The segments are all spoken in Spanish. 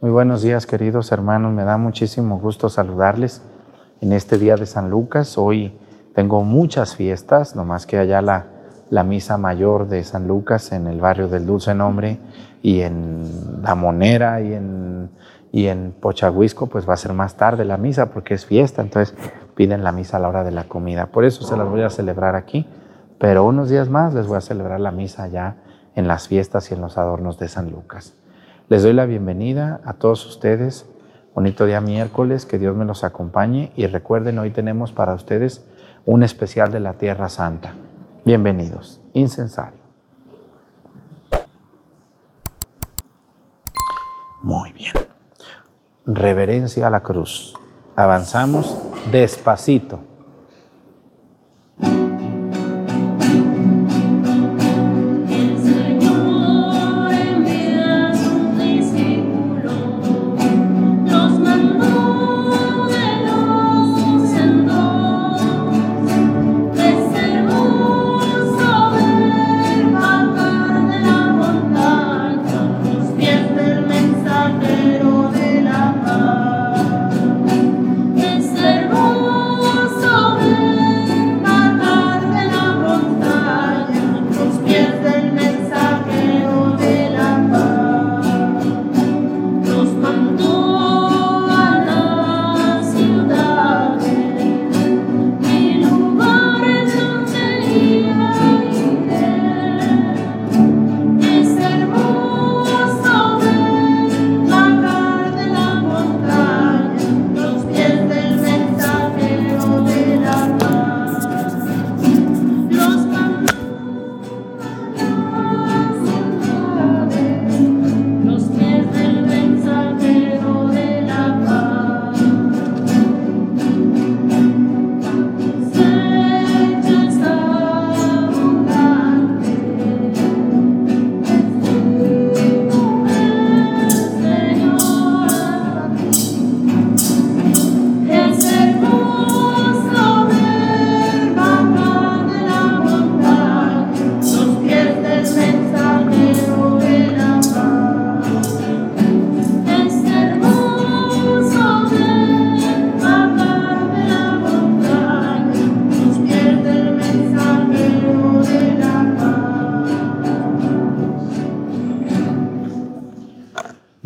Muy buenos días, queridos hermanos. Me da muchísimo gusto saludarles en este día de San Lucas. Hoy tengo muchas fiestas, nomás que allá la, la misa mayor de San Lucas en el barrio del Dulce Nombre y en La Monera y en, y en pues va a ser más tarde la misa porque es fiesta, entonces piden la misa a la hora de la comida. Por eso se las voy a celebrar aquí, pero unos días más les voy a celebrar la misa ya en las fiestas y en los adornos de San Lucas. Les doy la bienvenida a todos ustedes. Bonito día miércoles, que Dios me los acompañe y recuerden, hoy tenemos para ustedes un especial de la Tierra Santa. Bienvenidos. Incensario. Muy bien. Reverencia a la cruz. Avanzamos despacito.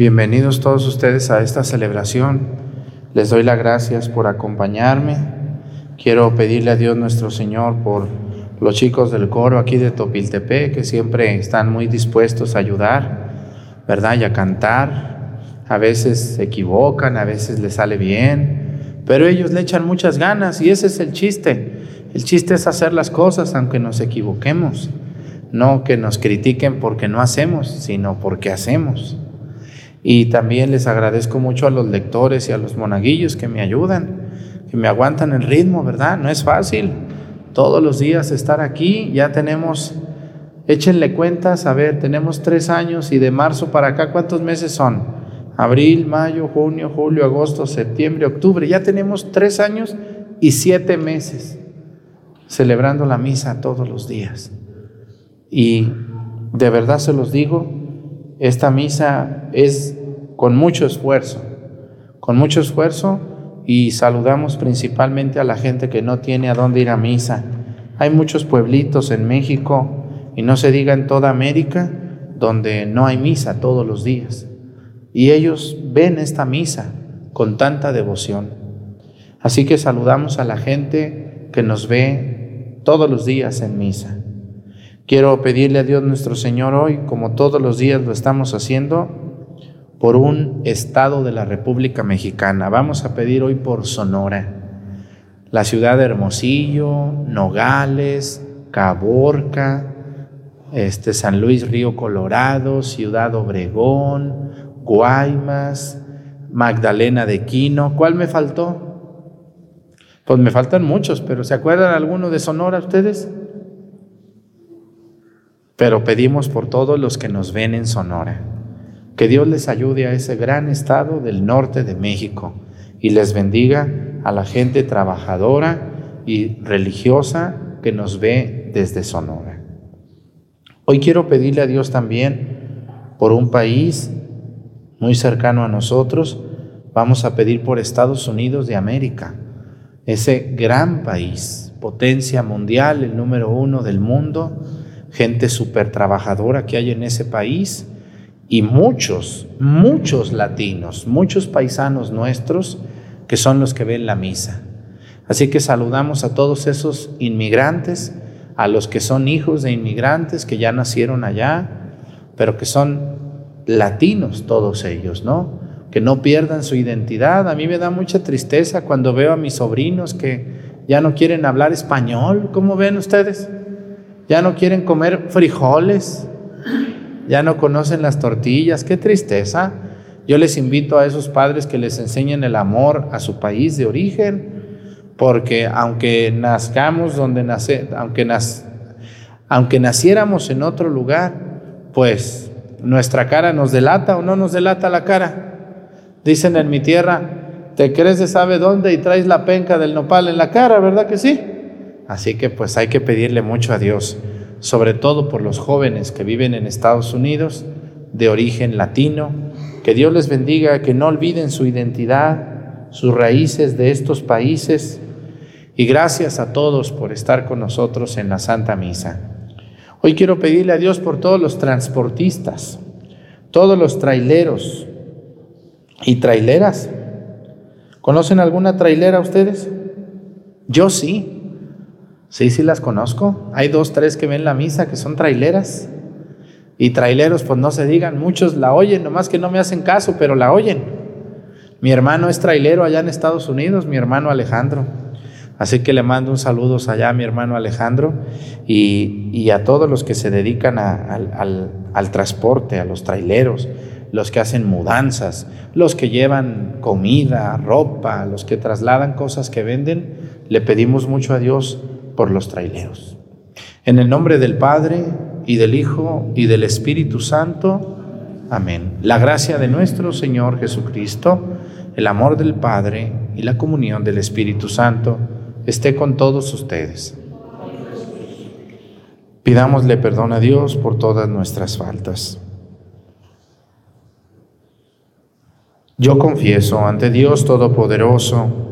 Bienvenidos todos ustedes a esta celebración. Les doy las gracias por acompañarme. Quiero pedirle a Dios nuestro Señor por los chicos del coro aquí de Topiltepe, que siempre están muy dispuestos a ayudar, ¿verdad? Y a cantar. A veces se equivocan, a veces les sale bien, pero ellos le echan muchas ganas y ese es el chiste. El chiste es hacer las cosas aunque nos equivoquemos. No que nos critiquen porque no hacemos, sino porque hacemos. Y también les agradezco mucho a los lectores y a los monaguillos que me ayudan, que me aguantan el ritmo, ¿verdad? No es fácil todos los días estar aquí. Ya tenemos, échenle cuentas, a ver, tenemos tres años y de marzo para acá, ¿cuántos meses son? Abril, mayo, junio, julio, agosto, septiembre, octubre. Ya tenemos tres años y siete meses celebrando la misa todos los días. Y de verdad se los digo, esta misa es con mucho esfuerzo, con mucho esfuerzo y saludamos principalmente a la gente que no tiene a dónde ir a misa. Hay muchos pueblitos en México y no se diga en toda América donde no hay misa todos los días. Y ellos ven esta misa con tanta devoción. Así que saludamos a la gente que nos ve todos los días en misa. Quiero pedirle a Dios nuestro Señor hoy, como todos los días lo estamos haciendo, por un estado de la República Mexicana. Vamos a pedir hoy por Sonora, la ciudad de Hermosillo, Nogales, Caborca, este, San Luis Río Colorado, Ciudad Obregón, Guaymas, Magdalena de Quino. ¿Cuál me faltó? Pues me faltan muchos, pero ¿se acuerdan alguno de Sonora ustedes? Pero pedimos por todos los que nos ven en Sonora, que Dios les ayude a ese gran estado del norte de México y les bendiga a la gente trabajadora y religiosa que nos ve desde Sonora. Hoy quiero pedirle a Dios también por un país muy cercano a nosotros, vamos a pedir por Estados Unidos de América, ese gran país, potencia mundial, el número uno del mundo, gente súper trabajadora que hay en ese país y muchos, muchos latinos, muchos paisanos nuestros que son los que ven la misa. Así que saludamos a todos esos inmigrantes, a los que son hijos de inmigrantes que ya nacieron allá, pero que son latinos todos ellos, ¿no? Que no pierdan su identidad. A mí me da mucha tristeza cuando veo a mis sobrinos que ya no quieren hablar español. ¿Cómo ven ustedes? Ya no quieren comer frijoles. Ya no conocen las tortillas. Qué tristeza. Yo les invito a esos padres que les enseñen el amor a su país de origen, porque aunque nazcamos donde nace, aunque, aunque naciéramos en otro lugar, pues nuestra cara nos delata o no nos delata la cara. Dicen en mi tierra, te crees de sabe dónde y traes la penca del nopal en la cara, ¿verdad que sí? Así que pues hay que pedirle mucho a Dios, sobre todo por los jóvenes que viven en Estados Unidos de origen latino, que Dios les bendiga, que no olviden su identidad, sus raíces de estos países. Y gracias a todos por estar con nosotros en la Santa Misa. Hoy quiero pedirle a Dios por todos los transportistas, todos los traileros y traileras. ¿Conocen alguna trailera ustedes? Yo sí. Sí, sí las conozco. Hay dos, tres que ven la misa que son traileras. Y traileros, pues no se digan, muchos la oyen, nomás que no me hacen caso, pero la oyen. Mi hermano es trailero allá en Estados Unidos, mi hermano Alejandro. Así que le mando un saludo allá a mi hermano Alejandro y, a todos los que se dedican al, transporte, a los traileros, los que hacen mudanzas, los que llevan comida, ropa, los que trasladan cosas que venden, le pedimos mucho a Dios por los traileros. En el nombre del Padre y del Hijo y del Espíritu Santo. Amén. La gracia de nuestro Señor Jesucristo, el amor del Padre y la comunión del Espíritu Santo esté con todos ustedes. Pidámosle perdón a Dios por todas nuestras faltas. Yo confieso ante Dios Todopoderoso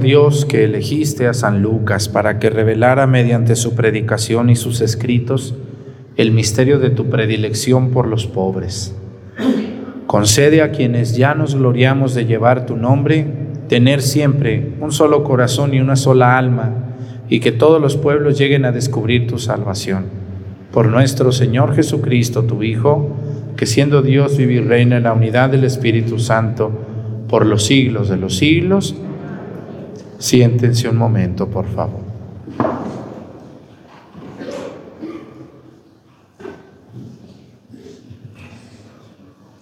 Dios, que elegiste a San Lucas para que revelara mediante su predicación y sus escritos el misterio de tu predilección por los pobres. Concede a quienes ya nos gloriamos de llevar tu nombre, tener siempre un solo corazón y una sola alma, y que todos los pueblos lleguen a descubrir tu salvación. Por nuestro Señor Jesucristo, tu Hijo, que siendo Dios vive y reina en la unidad del Espíritu Santo por los siglos de los siglos. Siéntense un momento, por favor.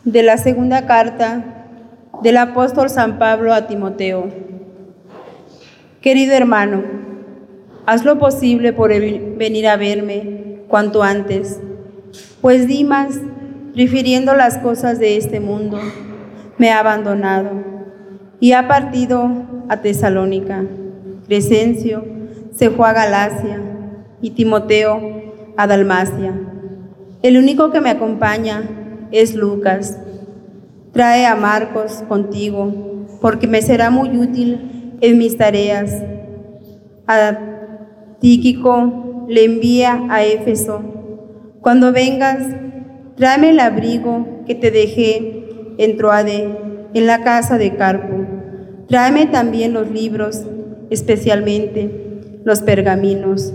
De la segunda carta del apóstol San Pablo a Timoteo. Querido hermano, haz lo posible por venir a verme cuanto antes, pues Dimas prefiriendo las cosas de este mundo, me ha abandonado y ha partido a Tesalónica. Crescencio se fue a Galacia y Timoteo a Dalmacia. El único que me acompaña es Lucas. Trae a Marcos contigo, porque me será muy útil en mis tareas. A Tíquico le envía a Éfeso. Cuando vengas, Tráeme el abrigo que te dejé en Troade, en la casa de Carpo. Tráeme también los libros, especialmente los pergaminos.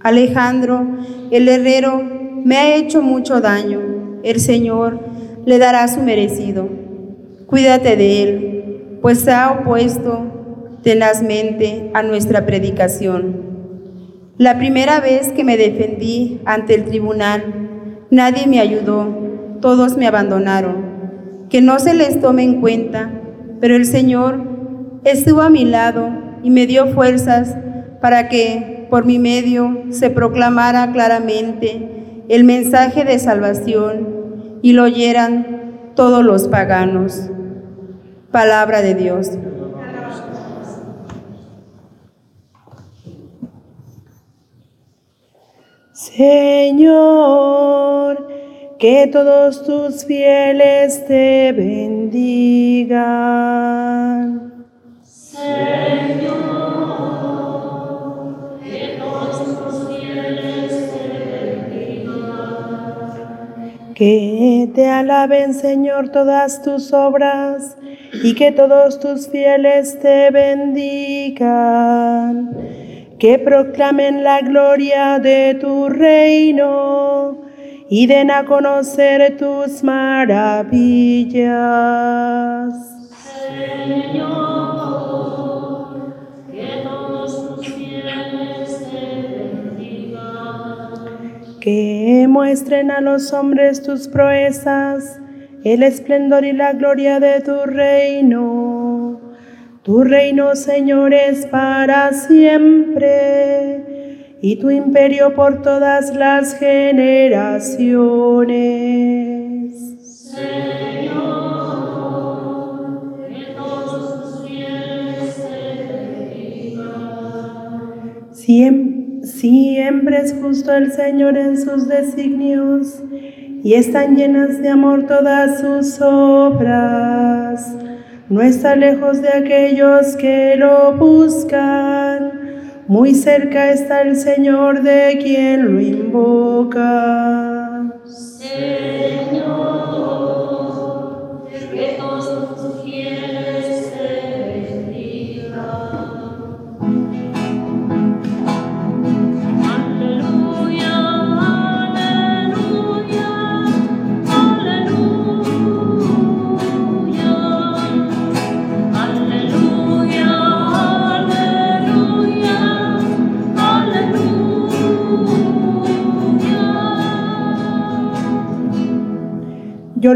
Alejandro, el herrero, me ha hecho mucho daño. El Señor le dará su merecido. Cuídate de él, pues se ha opuesto tenazmente a nuestra predicación. La primera vez que me defendí ante el tribunal, Nadie me ayudó, todos me abandonaron. Que no se les tome en cuenta, pero el Señor estuvo a mi lado y me dio fuerzas para que por mi medio se proclamara claramente el mensaje de salvación y lo oyeran todos los paganos. Palabra de Dios. Señor, que todos tus fieles te bendigan. Señor, que todos tus fieles te bendigan. Que te alaben, Señor, todas tus obras y que todos tus fieles te bendigan que proclamen la gloria de tu reino y den a conocer tus maravillas. Señor, que todos tus fieles te bendigan. Que muestren a los hombres tus proezas, el esplendor y la gloria de tu reino tu reino, Señor, es para siempre y tu imperio por todas las generaciones. Señor, que todos tus fieles te siempre es justo el Señor en sus designios y están llenas de amor todas sus obras. No está lejos de aquellos que lo buscan, muy cerca está el Señor de quien lo invoca.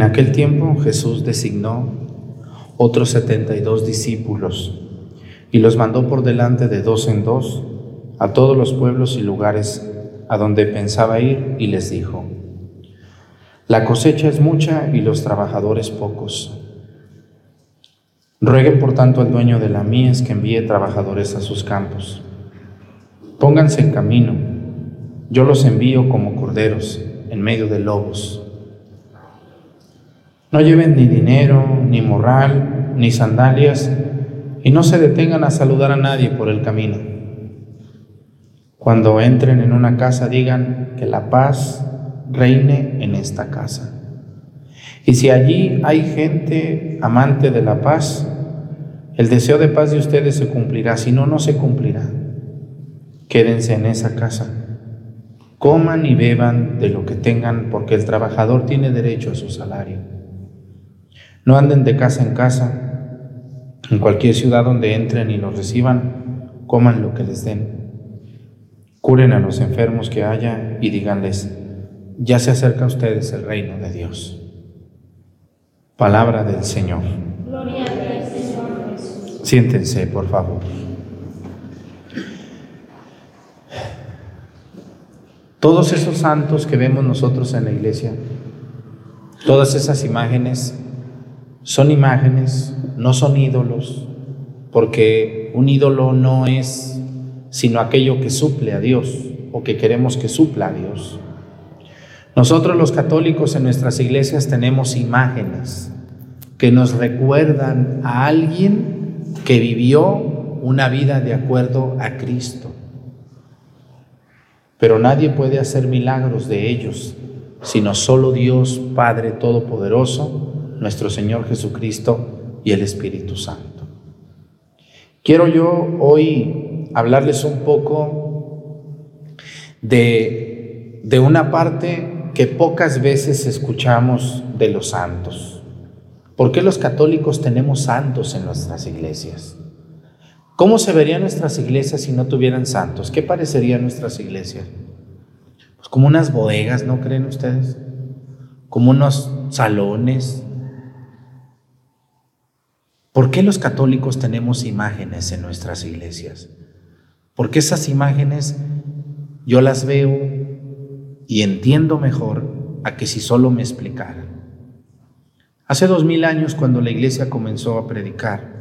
En aquel tiempo Jesús designó otros setenta y dos discípulos y los mandó por delante de dos en dos a todos los pueblos y lugares a donde pensaba ir y les dijo, la cosecha es mucha y los trabajadores pocos. Rueguen por tanto al dueño de la mies que envíe trabajadores a sus campos. Pónganse en camino, yo los envío como corderos en medio de lobos. No lleven ni dinero, ni morral, ni sandalias, y no se detengan a saludar a nadie por el camino. Cuando entren en una casa digan que la paz reine en esta casa. Y si allí hay gente amante de la paz, el deseo de paz de ustedes se cumplirá, si no, no se cumplirá. Quédense en esa casa. Coman y beban de lo que tengan, porque el trabajador tiene derecho a su salario. No anden de casa en casa. En cualquier ciudad donde entren y los reciban, coman lo que les den. Curen a los enfermos que haya y díganles, ya se acerca a ustedes el reino de Dios. Palabra del Señor. Gloria a Señor Jesús. Siéntense, por favor. Todos esos santos que vemos nosotros en la iglesia, todas esas imágenes son imágenes, no son ídolos, porque un ídolo no es sino aquello que suple a Dios o que queremos que supla a Dios. Nosotros los católicos en nuestras iglesias tenemos imágenes que nos recuerdan a alguien que vivió una vida de acuerdo a Cristo. Pero nadie puede hacer milagros de ellos, sino solo Dios Padre Todopoderoso, nuestro Señor Jesucristo y el Espíritu Santo. Quiero yo hoy hablarles un poco de, de una parte que pocas veces escuchamos de los santos. ¿Por qué los católicos tenemos santos en nuestras iglesias? ¿Cómo se verían nuestras iglesias si no tuvieran santos? ¿Qué parecerían nuestras iglesias? Pues como unas bodegas, ¿no creen ustedes? Como unos salones, ¿Por qué los católicos tenemos imágenes en nuestras iglesias? Porque esas imágenes yo las veo y entiendo mejor a que si solo me explicaran. Hace dos mil años cuando la iglesia comenzó a predicar,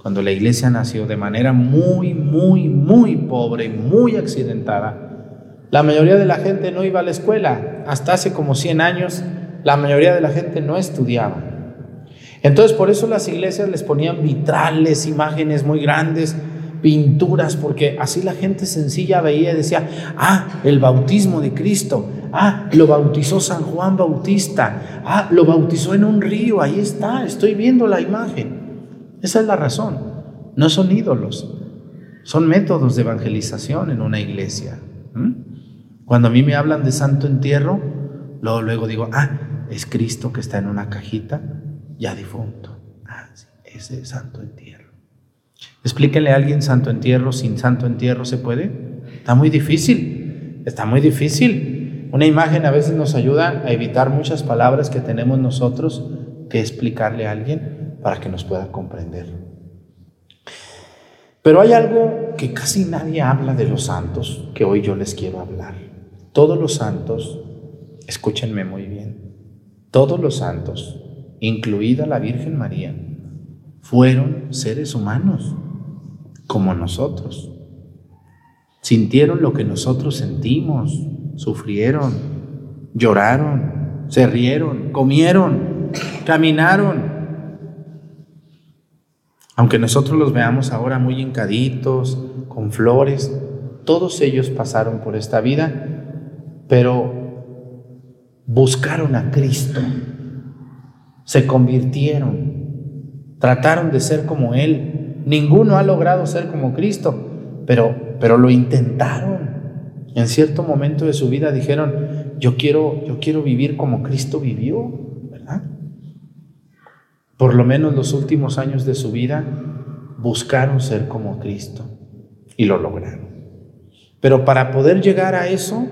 cuando la iglesia nació de manera muy, muy, muy pobre, muy accidentada, la mayoría de la gente no iba a la escuela. Hasta hace como 100 años, la mayoría de la gente no estudiaba. Entonces por eso las iglesias les ponían vitrales, imágenes muy grandes, pinturas, porque así la gente sencilla veía y decía, ah, el bautismo de Cristo, ah, lo bautizó San Juan Bautista, ah, lo bautizó en un río, ahí está, estoy viendo la imagen. Esa es la razón, no son ídolos, son métodos de evangelización en una iglesia. Cuando a mí me hablan de santo entierro, luego, luego digo, ah, es Cristo que está en una cajita ya difunto. Ah, ese santo entierro. Explíquenle a alguien santo entierro, sin santo entierro se puede. Está muy difícil, está muy difícil. Una imagen a veces nos ayuda a evitar muchas palabras que tenemos nosotros que explicarle a alguien para que nos pueda comprender. Pero hay algo que casi nadie habla de los santos que hoy yo les quiero hablar. Todos los santos, escúchenme muy bien, todos los santos incluida la Virgen María, fueron seres humanos como nosotros. Sintieron lo que nosotros sentimos, sufrieron, lloraron, se rieron, comieron, caminaron. Aunque nosotros los veamos ahora muy hincaditos, con flores, todos ellos pasaron por esta vida pero buscaron a Cristo, se convirtieron, trataron de ser como Él. Ninguno ha logrado ser como Cristo, pero, pero lo intentaron. En cierto momento de su vida dijeron, yo quiero, yo quiero vivir como Cristo vivió, ¿verdad? Por lo menos los últimos años de su vida buscaron ser como Cristo y lo lograron. Pero para poder llegar a eso,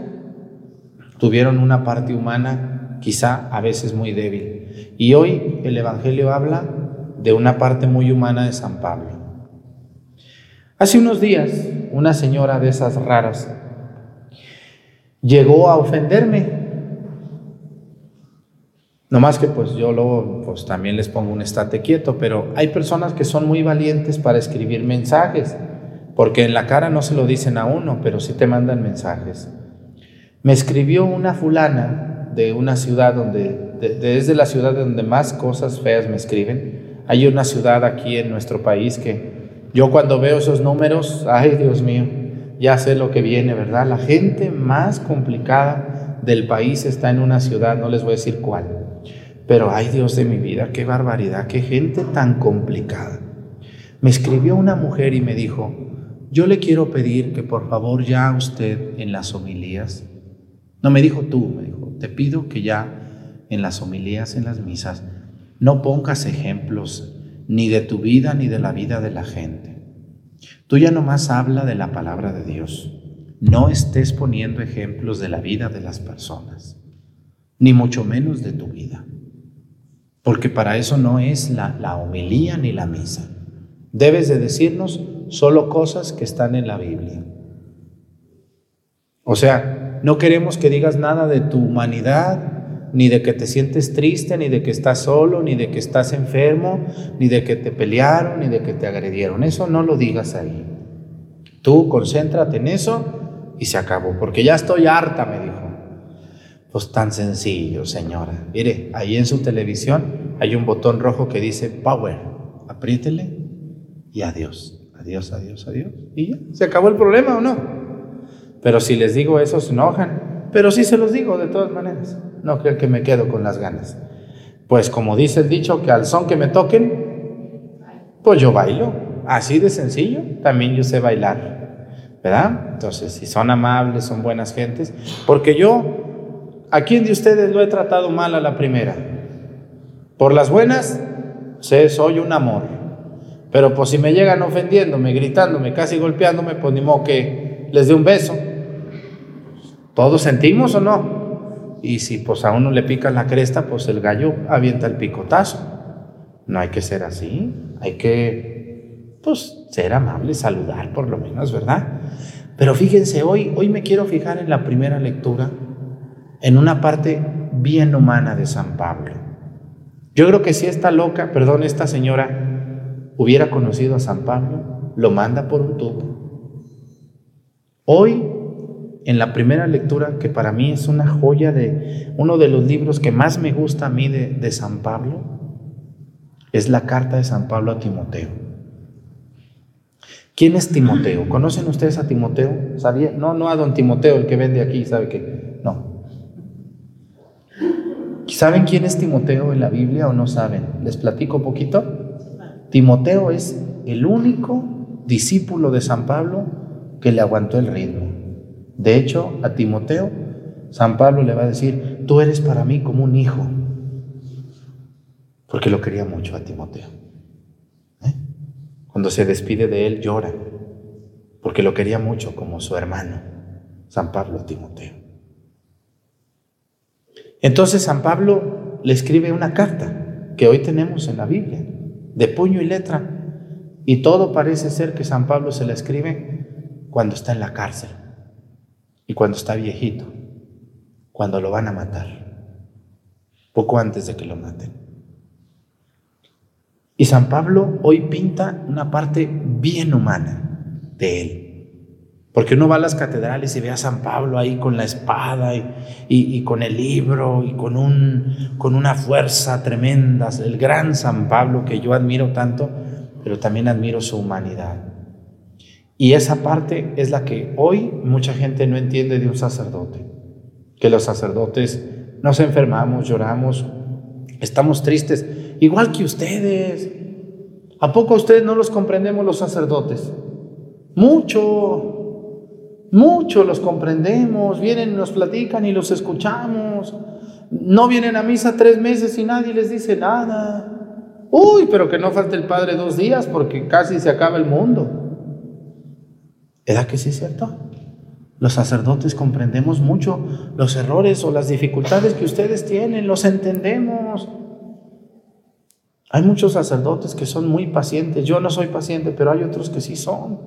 tuvieron una parte humana quizá a veces muy débil. Y hoy el Evangelio habla de una parte muy humana de San Pablo. Hace unos días, una señora de esas raras llegó a ofenderme. No más que pues yo luego pues también les pongo un estate quieto, pero hay personas que son muy valientes para escribir mensajes, porque en la cara no se lo dicen a uno, pero sí te mandan mensajes. Me escribió una fulana de una ciudad donde, desde la ciudad donde más cosas feas me escriben. Hay una ciudad aquí en nuestro país que yo cuando veo esos números, ay Dios mío, ya sé lo que viene, ¿verdad? La gente más complicada del país está en una ciudad, no les voy a decir cuál. Pero ay Dios de mi vida, qué barbaridad, qué gente tan complicada. Me escribió una mujer y me dijo, yo le quiero pedir que por favor ya usted en las homilías, no me dijo tú, te pido que ya en las homilías, en las misas, no pongas ejemplos ni de tu vida ni de la vida de la gente. Tú ya nomás habla de la palabra de Dios. No estés poniendo ejemplos de la vida de las personas, ni mucho menos de tu vida. Porque para eso no es la, la homilía ni la misa. Debes de decirnos solo cosas que están en la Biblia. O sea, no queremos que digas nada de tu humanidad, ni de que te sientes triste, ni de que estás solo, ni de que estás enfermo, ni de que te pelearon, ni de que te agredieron. Eso no lo digas ahí. Tú concéntrate en eso y se acabó, porque ya estoy harta, me dijo. Pues tan sencillo, señora. Mire, ahí en su televisión hay un botón rojo que dice Power. Apriétele y adiós, adiós, adiós, adiós. Y ya, se acabó el problema o no. Pero si les digo eso, se enojan. Pero sí se los digo de todas maneras. No creo que me quedo con las ganas. Pues como dice el dicho, que al son que me toquen, pues yo bailo. Así de sencillo, también yo sé bailar. ¿Verdad? Entonces, si son amables, son buenas gentes. Porque yo, ¿a quién de ustedes lo he tratado mal a la primera? Por las buenas, sé, soy un amor. Pero pues si me llegan ofendiéndome, gritándome, casi golpeándome, pues ni modo que les dé un beso. ¿Todos sentimos o no? Y si pues a uno le pica la cresta, pues el gallo avienta el picotazo. No hay que ser así, hay que pues ser amable, saludar por lo menos, ¿verdad? Pero fíjense, hoy, hoy me quiero fijar en la primera lectura, en una parte bien humana de San Pablo. Yo creo que si esta loca, perdón, esta señora hubiera conocido a San Pablo, lo manda por un tubo. Hoy en la primera lectura, que para mí es una joya de uno de los libros que más me gusta a mí de, San Pablo, es la carta de San Pablo a Timoteo. ¿Quién es Timoteo? ¿Conocen ustedes a Timoteo? ¿Sabía? No, no a don Timoteo, el que vende aquí, ¿sabe qué? No. ¿Saben quién es Timoteo en la Biblia o no saben? ¿Les platico un poquito? Timoteo es el único discípulo de San Pablo que le aguantó el ritmo. De hecho, a Timoteo, San Pablo le va a decir, tú eres para mí como un hijo, porque lo quería mucho a Timoteo. ¿Eh? Cuando se despide de él llora, porque lo quería mucho como su hermano, San Pablo a Timoteo. Entonces San Pablo le escribe una carta que hoy tenemos en la Biblia, de puño y letra, y todo parece ser que San Pablo se la escribe cuando está en la cárcel y cuando está viejito, cuando lo van a matar, poco antes de que lo maten. Y San Pablo hoy pinta una parte bien humana de él. Porque uno va a las catedrales y ve a San Pablo ahí con la espada y, con el libro y con, un, con una fuerza tremenda, el gran San Pablo que yo admiro tanto, pero también admiro su humanidad. Y esa parte es la que hoy mucha gente no entiende de un sacerdote. que los sacerdotes nos enfermamos, lloramos, estamos tristes, igual que ustedes. ¿A poco ustedes no los comprendemos los sacerdotes? Mucho, mucho los comprendemos, vienen, nos platican y los escuchamos. No vienen a misa tres meses y nadie les dice nada. Uy, pero que no falte el Padre dos días porque casi se acaba el mundo. ¿Era que sí es cierto? Los sacerdotes comprendemos mucho los errores o las dificultades que ustedes tienen, los entendemos. Hay muchos sacerdotes que son muy pacientes. Yo no soy paciente, pero hay otros que sí son.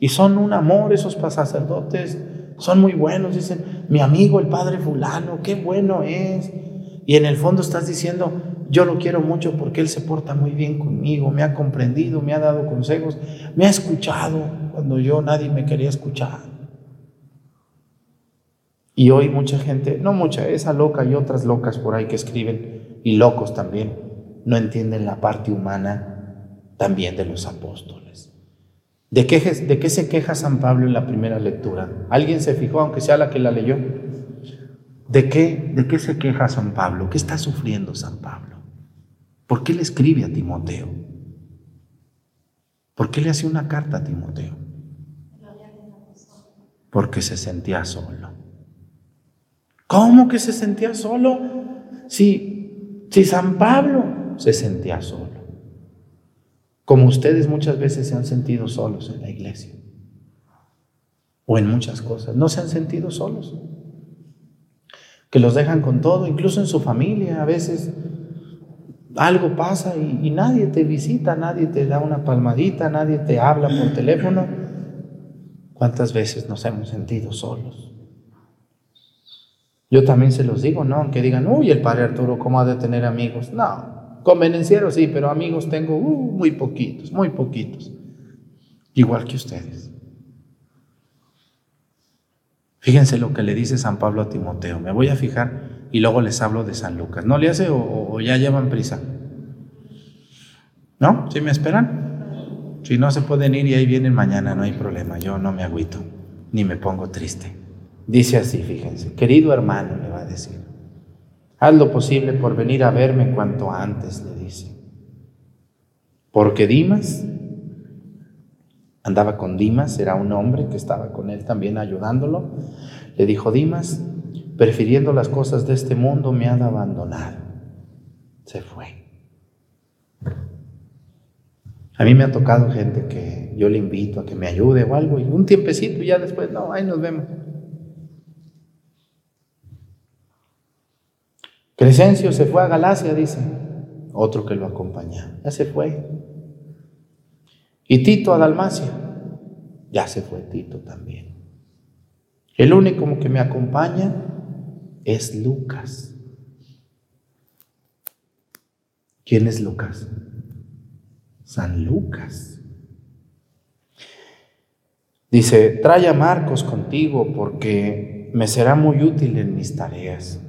Y son un amor esos sacerdotes. Son muy buenos. Dicen, mi amigo el padre fulano, qué bueno es. Y en el fondo estás diciendo, yo lo quiero mucho porque él se porta muy bien conmigo, me ha comprendido, me ha dado consejos, me ha escuchado cuando yo nadie me quería escuchar. Y hoy mucha gente, no mucha, esa loca y otras locas por ahí que escriben, y locos también, no entienden la parte humana también de los apóstoles. ¿De qué, ¿De qué se queja San Pablo en la primera lectura? ¿Alguien se fijó, aunque sea la que la leyó? ¿De qué, ¿De qué se queja San Pablo? ¿Qué está sufriendo San Pablo? ¿Por qué le escribe a Timoteo? ¿Por qué le hace una carta a Timoteo? Porque se sentía solo. ¿Cómo que se sentía solo? Si, si San Pablo se sentía solo. Como ustedes muchas veces se han sentido solos en la iglesia. O en muchas cosas. No se han sentido solos. Que los dejan con todo, incluso en su familia. A veces algo pasa y, nadie te visita, nadie te da una palmadita, nadie te habla por teléfono. ¿Cuántas veces nos hemos sentido solos? Yo también se los digo, ¿no? Aunque digan, uy, el padre Arturo, ¿cómo ha de tener amigos? No, convenencieros sí, pero amigos tengo uh, muy poquitos, muy poquitos. Igual que ustedes. Fíjense lo que le dice San Pablo a Timoteo. Me voy a fijar y luego les hablo de San Lucas. ¿No le hace o, ya llevan prisa? ¿No? ¿Sí me esperan? Si no se pueden ir y ahí vienen mañana, no hay problema. Yo no me agüito, ni me pongo triste. Dice así, fíjense, querido hermano, le va a decir, haz lo posible por venir a verme cuanto antes, le dice. Porque Dimas, andaba con Dimas, era un hombre que estaba con él también ayudándolo, le dijo, Dimas, prefiriendo las cosas de este mundo, me han abandonado. Se fue. A mí me ha tocado gente que yo le invito a que me ayude o algo, y un tiempecito y ya después, no, ahí nos vemos. Crescencio se fue a Galacia, dice, otro que lo acompañaba, ya se fue. Y Tito a Dalmacia, ya se fue Tito también. El único que me acompaña es Lucas. ¿Quién es Lucas? San Lucas. Dice, trae a Marcos contigo porque me será muy útil en mis tareas.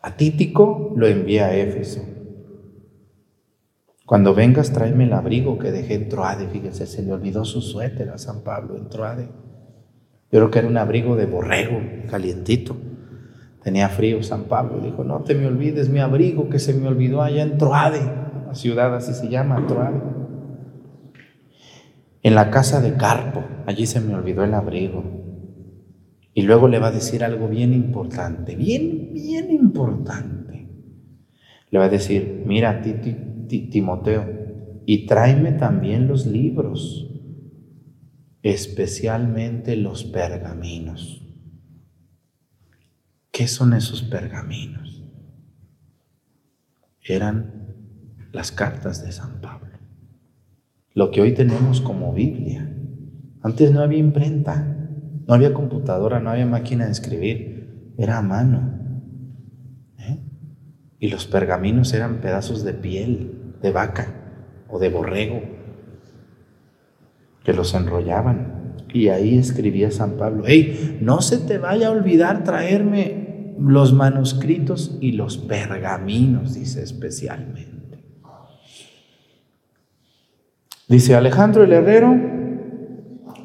A Títico lo envié a Éfeso. Cuando vengas, tráeme el abrigo que dejé en Troade. Fíjense, se le olvidó su suéter a San Pablo en Troade. Yo creo que era un abrigo de borrego, calientito. Tenía frío San Pablo. Dijo, no te me olvides mi abrigo que se me olvidó allá en Troade. La ciudad así se llama, Troade. En la casa de Carpo, allí se me olvidó el abrigo. Y luego le va a decir algo bien importante, bien, bien importante. Le va a decir, mira, Timoteo, y tráeme también los libros, especialmente los pergaminos. ¿Qué son esos pergaminos? Eran las cartas de San Pablo. Lo que hoy tenemos como Biblia. Antes no había imprenta. No había computadora, no había máquina de escribir, era a mano. ¿eh? Y los pergaminos eran pedazos de piel, de vaca o de borrego, que los enrollaban. Y ahí escribía San Pablo, hey, no se te vaya a olvidar traerme los manuscritos y los pergaminos, dice especialmente. Dice Alejandro el Herrero,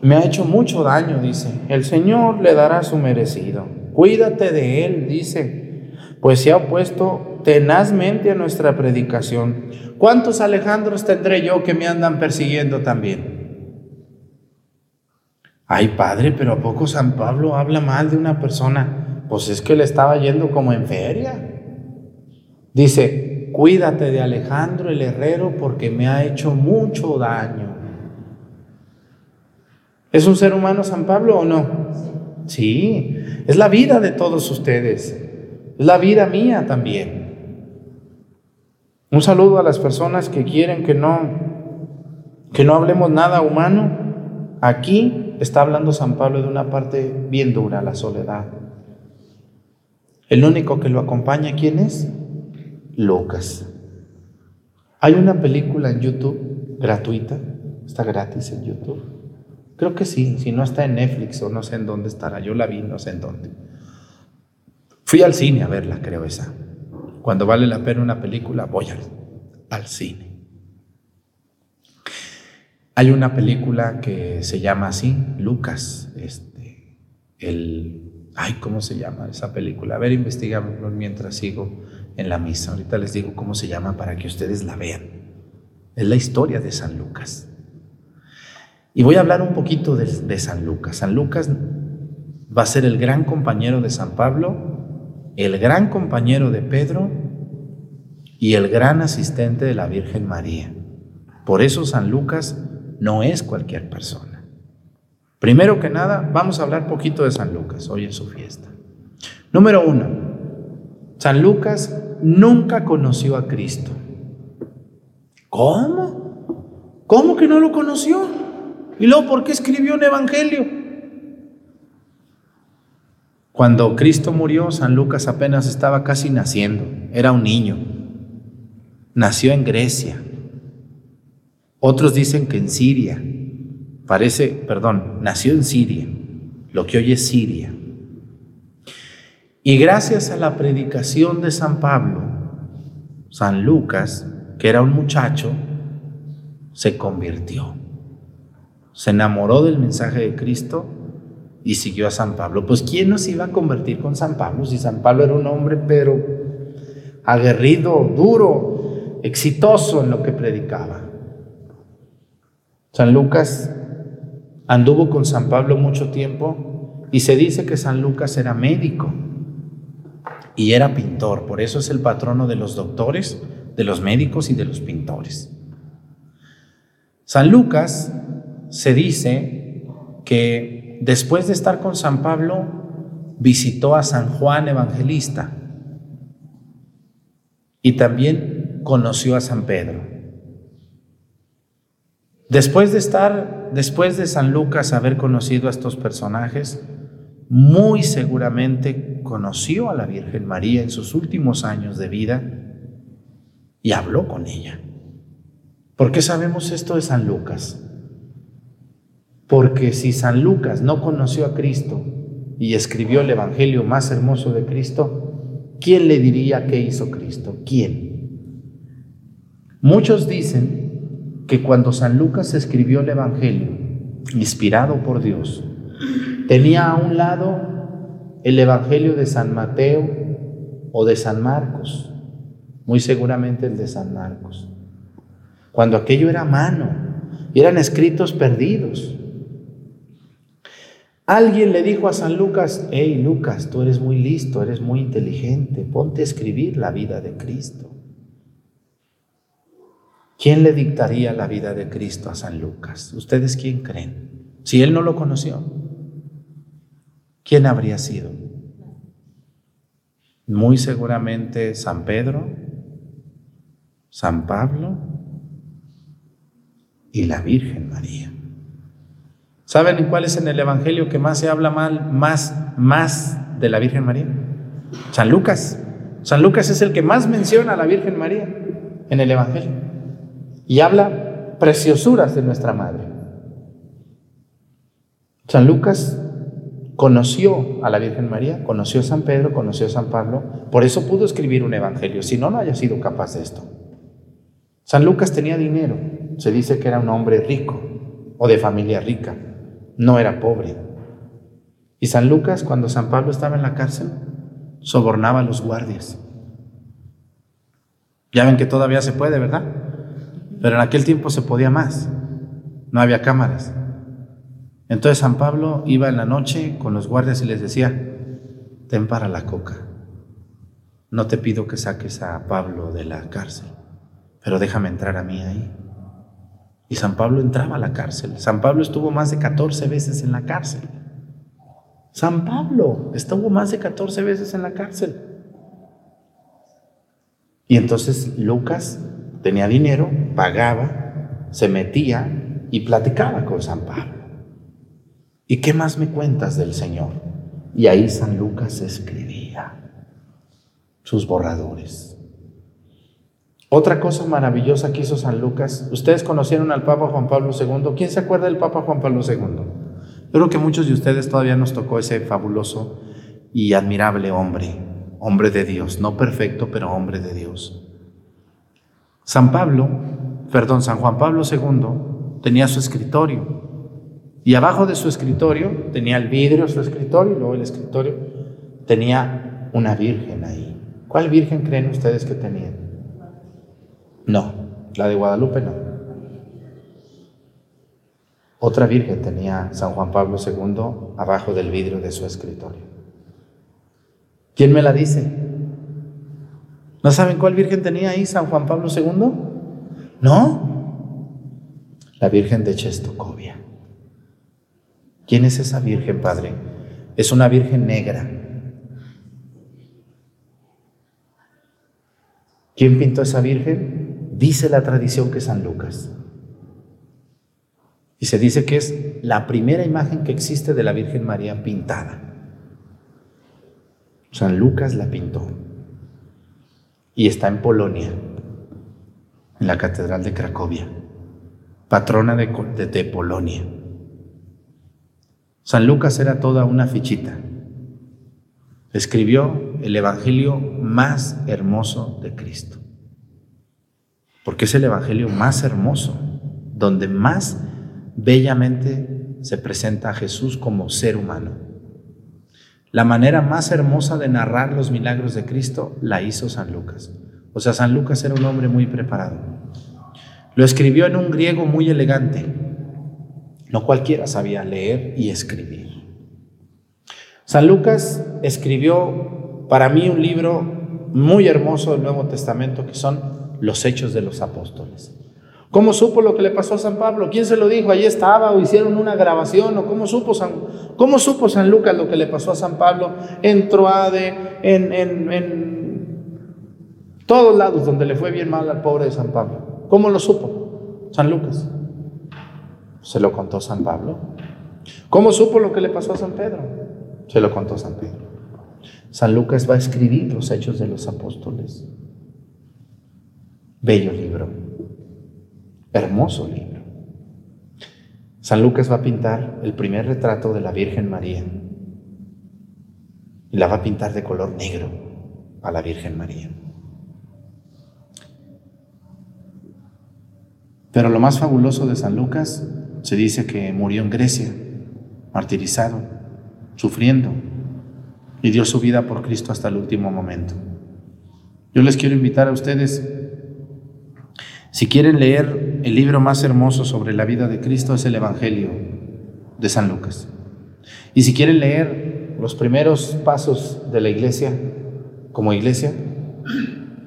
me ha hecho mucho daño, dice. El Señor le dará su merecido. Cuídate de él, dice, pues se ha opuesto tenazmente a nuestra predicación. ¿Cuántos Alejandros tendré yo que me andan persiguiendo también? Ay, padre, pero ¿a poco San Pablo habla mal de una persona? Pues es que le estaba yendo como en feria. Dice, cuídate de Alejandro el herrero porque me ha hecho mucho daño. ¿Es un ser humano San Pablo o no? Sí, es la vida de todos ustedes. Es la vida mía también. Un saludo a las personas que quieren que no que no hablemos nada humano. Aquí está hablando San Pablo de una parte bien dura, la soledad. El único que lo acompaña, ¿quién es? Lucas. Hay una película en YouTube gratuita, está gratis en YouTube Creo que sí, si no está en Netflix o no sé en dónde estará. Yo la vi, no sé en dónde. Fui al cine a verla, creo esa. Cuando vale la pena una película, voy al, cine. Hay una película que se llama así, Lucas, este, el, ay, ¿cómo se llama esa película? A ver, investigamos mientras sigo en la misa. Ahorita les digo cómo se llama para que ustedes la vean. Es la historia de San Lucas. Y voy a hablar un poquito de, San Lucas. San Lucas va a ser el gran compañero de San Pablo, el gran compañero de Pedro y el gran asistente de la Virgen María. Por eso San Lucas no es cualquier persona. Primero que nada, vamos a hablar poquito de San Lucas hoy en su fiesta. Número uno, San Lucas nunca conoció a Cristo. ¿Cómo? ¿Cómo que no lo conoció? ¿Y luego por qué escribió un evangelio? Cuando Cristo murió, San Lucas apenas estaba casi naciendo, era un niño. Nació en Grecia. Otros dicen que en Siria. Parece, perdón, nació en Siria, lo que hoy es Siria. Y gracias a la predicación de San Pablo, San Lucas, que era un muchacho, se convirtió se enamoró del mensaje de Cristo y siguió a San Pablo. Pues ¿quién nos iba a convertir con San Pablo si San Pablo era un hombre pero aguerrido, duro, exitoso en lo que predicaba? San Lucas anduvo con San Pablo mucho tiempo y se dice que San Lucas era médico y era pintor, por eso es el patrono de los doctores, de los médicos y de los pintores. San Lucas se dice que después de estar con San Pablo, visitó a San Juan Evangelista y también conoció a San Pedro. Después de estar, después de San Lucas haber conocido a estos personajes, muy seguramente conoció a la Virgen María en sus últimos años de vida y habló con ella. ¿Por qué sabemos esto de San Lucas? Porque si San Lucas no conoció a Cristo y escribió el Evangelio más hermoso de Cristo, ¿quién le diría qué hizo Cristo? ¿Quién? Muchos dicen que cuando San Lucas escribió el Evangelio, inspirado por Dios, tenía a un lado el Evangelio de San Mateo o de San Marcos, muy seguramente el de San Marcos, cuando aquello era mano, eran escritos perdidos. Alguien le dijo a San Lucas, hey Lucas, tú eres muy listo, eres muy inteligente, ponte a escribir la vida de Cristo. ¿Quién le dictaría la vida de Cristo a San Lucas? ¿Ustedes quién creen? Si él no lo conoció, ¿quién habría sido? Muy seguramente San Pedro, San Pablo y la Virgen María. ¿Saben cuál es en el Evangelio que más se habla mal, más, más de la Virgen María? San Lucas. San Lucas es el que más menciona a la Virgen María en el Evangelio. Y habla preciosuras de nuestra Madre. San Lucas conoció a la Virgen María, conoció a San Pedro, conoció a San Pablo, por eso pudo escribir un Evangelio, si no, no haya sido capaz de esto. San Lucas tenía dinero, se dice que era un hombre rico o de familia rica no era pobre. Y San Lucas, cuando San Pablo estaba en la cárcel, sobornaba a los guardias. Ya ven que todavía se puede, ¿verdad? Pero en aquel tiempo se podía más. No había cámaras. Entonces San Pablo iba en la noche con los guardias y les decía, ten para la coca. No te pido que saques a Pablo de la cárcel, pero déjame entrar a mí ahí. Y San Pablo entraba a la cárcel. San Pablo estuvo más de 14 veces en la cárcel. San Pablo estuvo más de 14 veces en la cárcel. Y entonces Lucas tenía dinero, pagaba, se metía y platicaba con San Pablo. ¿Y qué más me cuentas del Señor? Y ahí San Lucas escribía sus borradores. Otra cosa maravillosa que hizo San Lucas, ustedes conocieron al Papa Juan Pablo II. ¿Quién se acuerda del Papa Juan Pablo II? Creo que muchos de ustedes todavía nos tocó ese fabuloso y admirable hombre, hombre de Dios, no perfecto, pero hombre de Dios. San Pablo, perdón, San Juan Pablo II tenía su escritorio y abajo de su escritorio tenía el vidrio, su escritorio, y luego el escritorio tenía una virgen ahí. ¿Cuál virgen creen ustedes que tenía? No, la de Guadalupe no. Otra virgen tenía San Juan Pablo II abajo del vidrio de su escritorio. ¿Quién me la dice? ¿No saben cuál virgen tenía ahí San Juan Pablo II? ¿No? La Virgen de Chestocovia. ¿Quién es esa virgen, Padre? Es una virgen negra. ¿Quién pintó esa virgen? Dice la tradición que San Lucas. Y se dice que es la primera imagen que existe de la Virgen María pintada. San Lucas la pintó. Y está en Polonia, en la Catedral de Cracovia, patrona de, de, Polonia. San Lucas era toda una fichita. Escribió el Evangelio más hermoso de Cristo. Porque es el Evangelio más hermoso, donde más bellamente se presenta a Jesús como ser humano. La manera más hermosa de narrar los milagros de Cristo la hizo San Lucas. O sea, San Lucas era un hombre muy preparado. Lo escribió en un griego muy elegante. No cualquiera sabía leer y escribir. San Lucas escribió para mí un libro muy hermoso del Nuevo Testamento que son los Hechos de los Apóstoles. ¿Cómo supo lo que le pasó a San Pablo? ¿Quién se lo dijo? Allí estaba o hicieron una grabación o cómo supo San, cómo supo San Lucas lo que le pasó a San Pablo en Troade, en, en, en todos lados donde le fue bien mal al pobre de San Pablo. ¿Cómo lo supo? San Lucas. Se lo contó San Pablo. ¿Cómo supo lo que le pasó a San Pedro? Se lo contó San Pedro. San Lucas va a escribir los hechos de los apóstoles. Bello libro. Hermoso libro. San Lucas va a pintar el primer retrato de la Virgen María y la va a pintar de color negro a la Virgen María. Pero lo más fabuloso de San Lucas se dice que murió en Grecia, martirizado, sufriendo, y dio su vida por Cristo hasta el último momento. Yo les quiero invitar a ustedes si quieren leer el libro más hermoso sobre la vida de Cristo es el Evangelio de San Lucas. Y si quieren leer los primeros pasos de la iglesia como iglesia,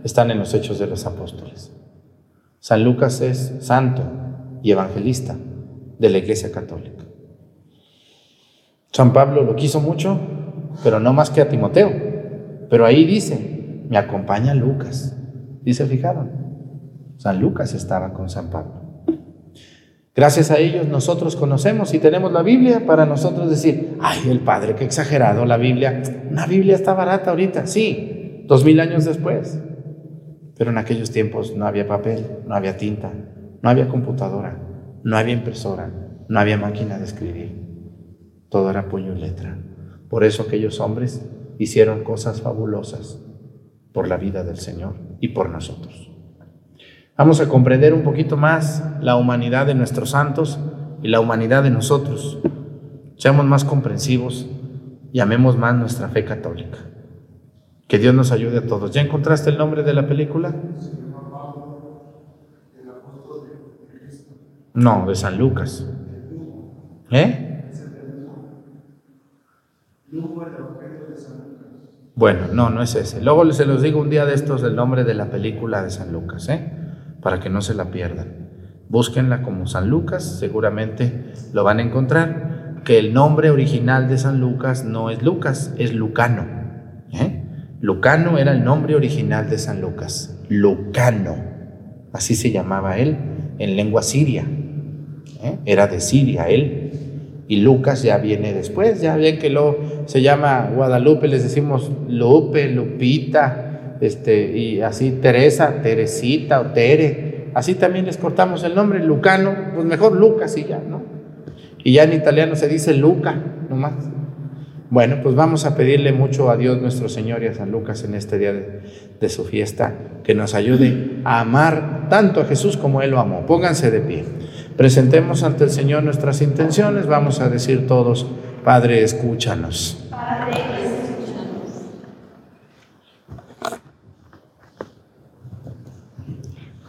están en los Hechos de los Apóstoles. San Lucas es santo y evangelista de la iglesia católica. San Pablo lo quiso mucho, pero no más que a Timoteo. Pero ahí dice, me acompaña Lucas. Dice, fijaron. San Lucas estaba con San Pablo. Gracias a ellos nosotros conocemos y tenemos la Biblia para nosotros decir, ay, el Padre, qué exagerado la Biblia. Una Biblia está barata ahorita, sí, dos mil años después. Pero en aquellos tiempos no había papel, no había tinta, no había computadora, no había impresora, no había máquina de escribir. Todo era puño y letra. Por eso aquellos hombres hicieron cosas fabulosas por la vida del Señor y por nosotros. Vamos a comprender un poquito más la humanidad de nuestros santos y la humanidad de nosotros. Seamos más comprensivos y amemos más nuestra fe católica. Que Dios nos ayude a todos. ¿Ya encontraste el nombre de la película? No, de San Lucas. ¿Eh? Bueno, no, no es ese. Luego se los digo un día de estos el nombre de la película de San Lucas, ¿eh? Para que no se la pierdan. Búsquenla como San Lucas, seguramente lo van a encontrar. Que el nombre original de San Lucas no es Lucas, es Lucano. ¿eh? Lucano era el nombre original de San Lucas. Lucano, así se llamaba él en lengua siria. ¿eh? Era de Siria él y Lucas ya viene después, ya ven que lo se llama Guadalupe, les decimos Lupe, Lupita, este, y así Teresa, Teresita o Tere, así también les cortamos el nombre, Lucano, pues mejor Lucas y ya, ¿no? Y ya en italiano se dice Luca, nomás. Bueno, pues vamos a pedirle mucho a Dios nuestro Señor y a San Lucas en este día de, de su fiesta, que nos ayude a amar tanto a Jesús como Él lo amó. Pónganse de pie. Presentemos ante el Señor nuestras intenciones. Vamos a decir todos, Padre, escúchanos. Padre,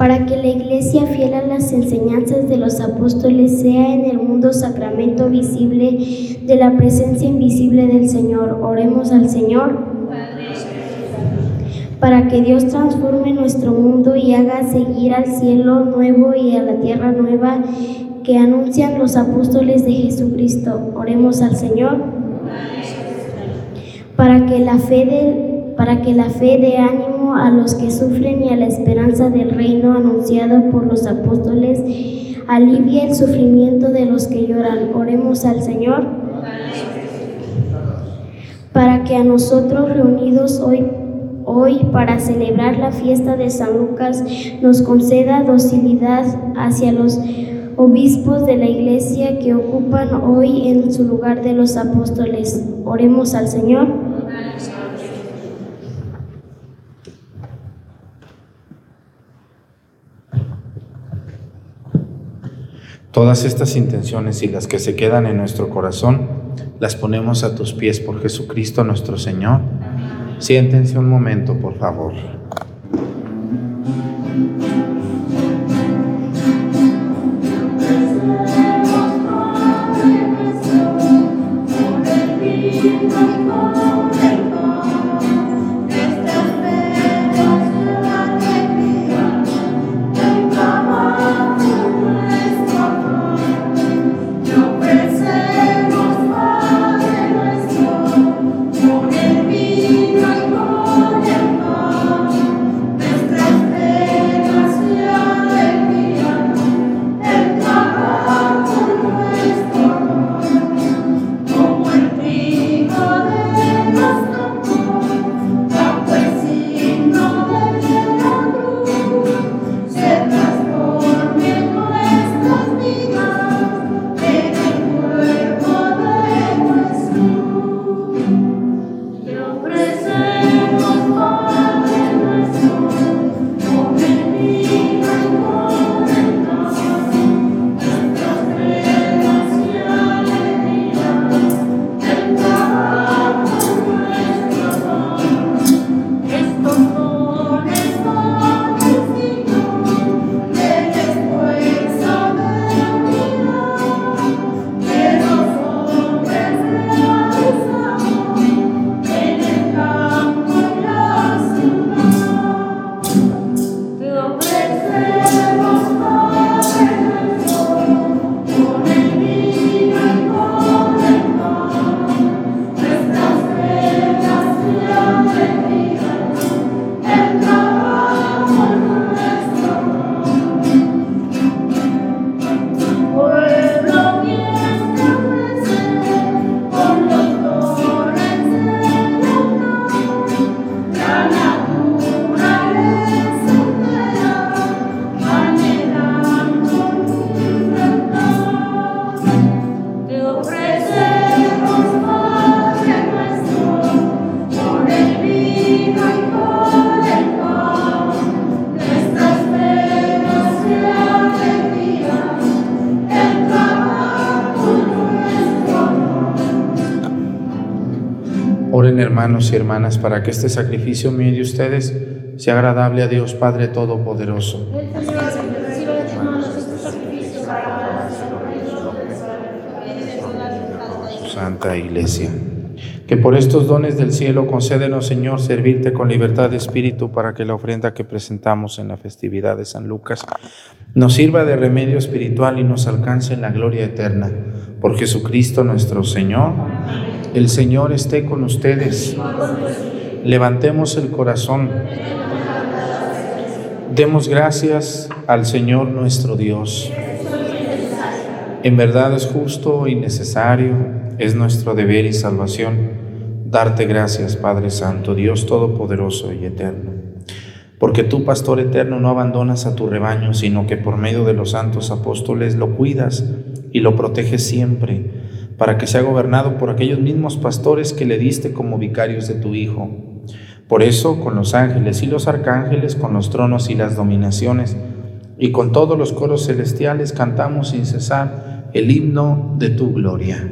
Para que la Iglesia, fiel a las enseñanzas de los apóstoles, sea en el mundo sacramento visible de la presencia invisible del Señor. Oremos al Señor. para que Dios transforme nuestro mundo y haga seguir al cielo nuevo y a la tierra nueva que anuncian los apóstoles de Jesucristo. Oremos al Señor. Para que la fe de, para que la fe dé ánimo a los que sufren y a la esperanza del reino anunciado por los apóstoles alivie el sufrimiento de los que lloran. Oremos al Señor. Para que a nosotros reunidos hoy hoy para celebrar la fiesta de San Lucas nos conceda docilidad hacia los obispos de la iglesia que ocupan hoy en su lugar de los apóstoles. Oremos al Señor. Todas estas intenciones y las que se quedan en nuestro corazón, las ponemos a tus pies por Jesucristo nuestro Señor. Siéntense un momento, por favor. Hermanos y hermanas para que este sacrificio mío de ustedes sea agradable a Dios Padre Todopoderoso. Santa Iglesia. Que por estos dones del cielo concédenos, Señor, servirte con libertad de espíritu para que la ofrenda que presentamos en la festividad de San Lucas nos sirva de remedio espiritual y nos alcance en la gloria eterna. Por Jesucristo nuestro Señor. El Señor esté con ustedes. Levantemos el corazón. Demos gracias al Señor nuestro Dios. En verdad es justo y necesario es nuestro deber y salvación darte gracias, Padre Santo, Dios Todopoderoso y Eterno. Porque tú, Pastor Eterno, no abandonas a tu rebaño, sino que por medio de los santos apóstoles lo cuidas y lo proteges siempre, para que sea gobernado por aquellos mismos pastores que le diste como vicarios de tu Hijo. Por eso, con los ángeles y los arcángeles, con los tronos y las dominaciones, y con todos los coros celestiales cantamos sin cesar el himno de tu gloria.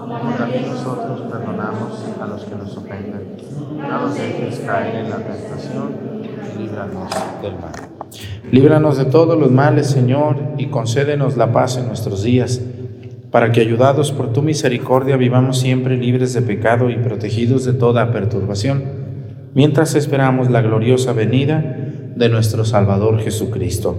como también nosotros perdonamos a los que nos ofenden. No nos dejes caer en la tentación y líbranos del mal. Líbranos de todos los males, Señor, y concédenos la paz en nuestros días, para que, ayudados por tu misericordia, vivamos siempre libres de pecado y protegidos de toda perturbación, mientras esperamos la gloriosa venida de nuestro Salvador Jesucristo.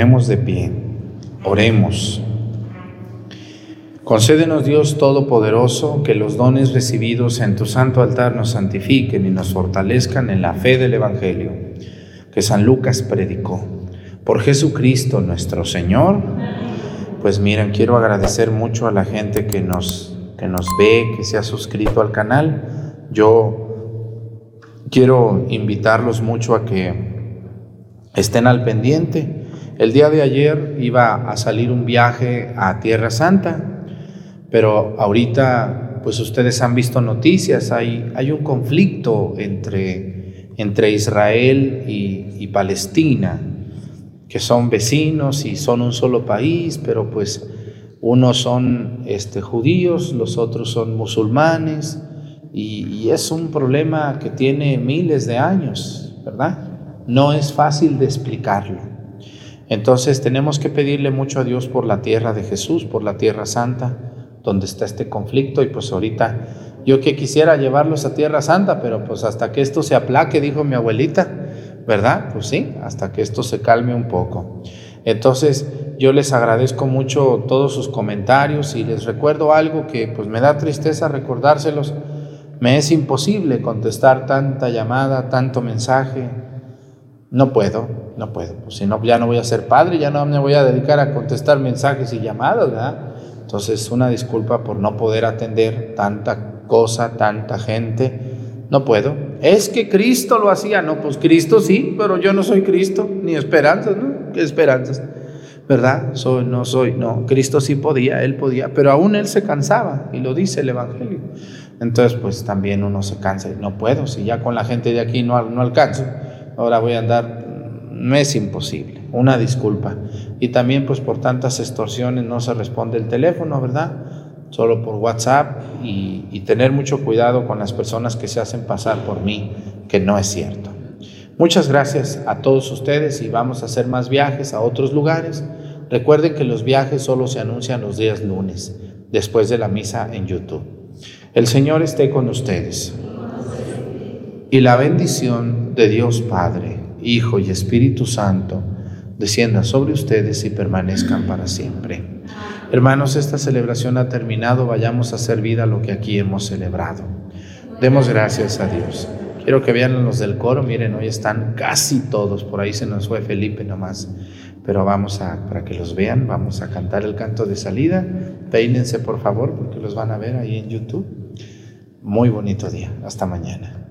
De pie. Oremos. Concédenos Dios Todopoderoso que los dones recibidos en tu santo altar nos santifiquen y nos fortalezcan en la fe del Evangelio que San Lucas predicó. Por Jesucristo nuestro Señor. Pues miren, quiero agradecer mucho a la gente que nos, que nos ve, que se ha suscrito al canal. Yo quiero invitarlos mucho a que estén al pendiente. El día de ayer iba a salir un viaje a Tierra Santa pero ahorita, pues ustedes han visto noticias, hay, un conflicto entre, entre Israel y, Palestina, que son vecinos y son un solo país, pero pues unos son este, judíos, los otros son musulmanes, y, es un problema que tiene miles de años, ¿verdad? No es fácil de explicarlo. Entonces tenemos que pedirle mucho a Dios por la tierra de Jesús, por la tierra santa, donde está este conflicto y pues ahorita yo que quisiera llevarlos a Tierra Santa, pero pues hasta que esto se aplaque, dijo mi abuelita, ¿verdad? Pues sí, hasta que esto se calme un poco. Entonces yo les agradezco mucho todos sus comentarios y les recuerdo algo que pues me da tristeza recordárselos. Me es imposible contestar tanta llamada, tanto mensaje. No puedo, no puedo. Pues si no, ya no voy a ser padre, ya no me voy a dedicar a contestar mensajes y llamadas, ¿verdad? Entonces, una disculpa por no poder atender tanta cosa, tanta gente. No puedo. Es que Cristo lo hacía. No, pues Cristo sí, pero yo no soy Cristo, ni esperanzas, ¿no? ¿Qué esperanzas? ¿Verdad? Soy, no soy, no. Cristo sí podía, Él podía, pero aún Él se cansaba, y lo dice el Evangelio. Entonces, pues también uno se cansa y no puedo. Si ya con la gente de aquí no, no alcanzo, ahora voy a andar. No es imposible una disculpa. Y también pues por tantas extorsiones no se responde el teléfono, ¿verdad? Solo por WhatsApp y, y tener mucho cuidado con las personas que se hacen pasar por mí, que no es cierto. Muchas gracias a todos ustedes y vamos a hacer más viajes a otros lugares. Recuerden que los viajes solo se anuncian los días lunes, después de la misa en YouTube. El Señor esté con ustedes. Y la bendición de Dios Padre, Hijo y Espíritu Santo, descienda sobre ustedes y permanezcan para siempre. Hermanos, esta celebración ha terminado, vayamos a hacer vida lo que aquí hemos celebrado. Demos gracias a Dios. Quiero que vean los del coro, miren, hoy están casi todos, por ahí se nos fue Felipe nomás, pero vamos a, para que los vean, vamos a cantar el canto de salida. Peínense por favor, porque los van a ver ahí en YouTube. Muy bonito día. Hasta mañana.